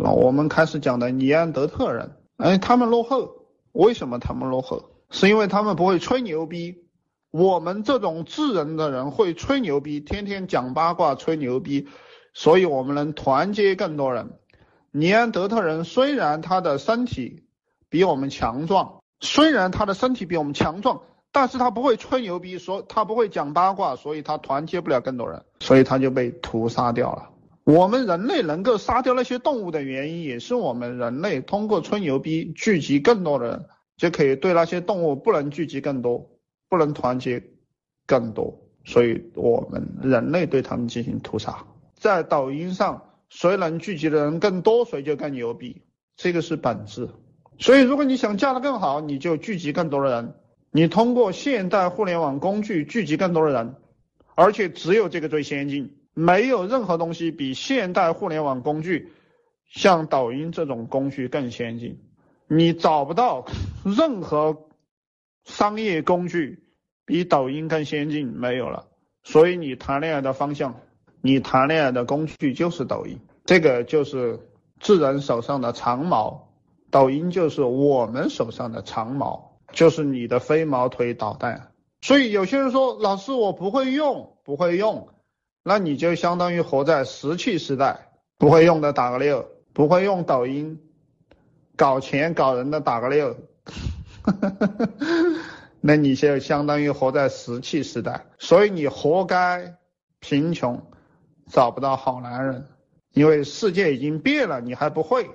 那，我们开始讲的尼安德特人，哎，他们落后，为什么他们落后？是因为他们不会吹牛逼。我们这种智人的人会吹牛逼，天天讲八卦吹牛逼，所以我们能团结更多人。尼安德特人虽然他的身体比我们强壮，虽然他的身体比我们强壮，但是他不会吹牛逼，说他不会讲八卦，所以他团结不了更多人，所以他就被屠杀掉了。我们人类能够杀掉那些动物的原因，也是我们人类通过吹牛逼聚集更多的人，就可以对那些动物不能聚集更多，不能团结更多，所以我们人类对他们进行屠杀。在抖音上。谁能聚集的人更多，谁就更牛逼，这个是本质。所以，如果你想嫁得更好，你就聚集更多的人。你通过现代互联网工具聚集更多的人，而且只有这个最先进，没有任何东西比现代互联网工具像抖音这种工具更先进。你找不到任何商业工具比抖音更先进，没有了。所以，你谈恋爱的方向。你谈恋爱的工具就是抖音，这个就是智人手上的长矛，抖音就是我们手上的长矛，就是你的飞毛腿导弹。所以有些人说，老师我不会用，不会用，那你就相当于活在石器时代，不会用的打个六，不会用抖音搞钱搞人的打个六，那你就相当于活在石器时代，所以你活该贫穷。找不到好男人，因为世界已经变了，你还不会。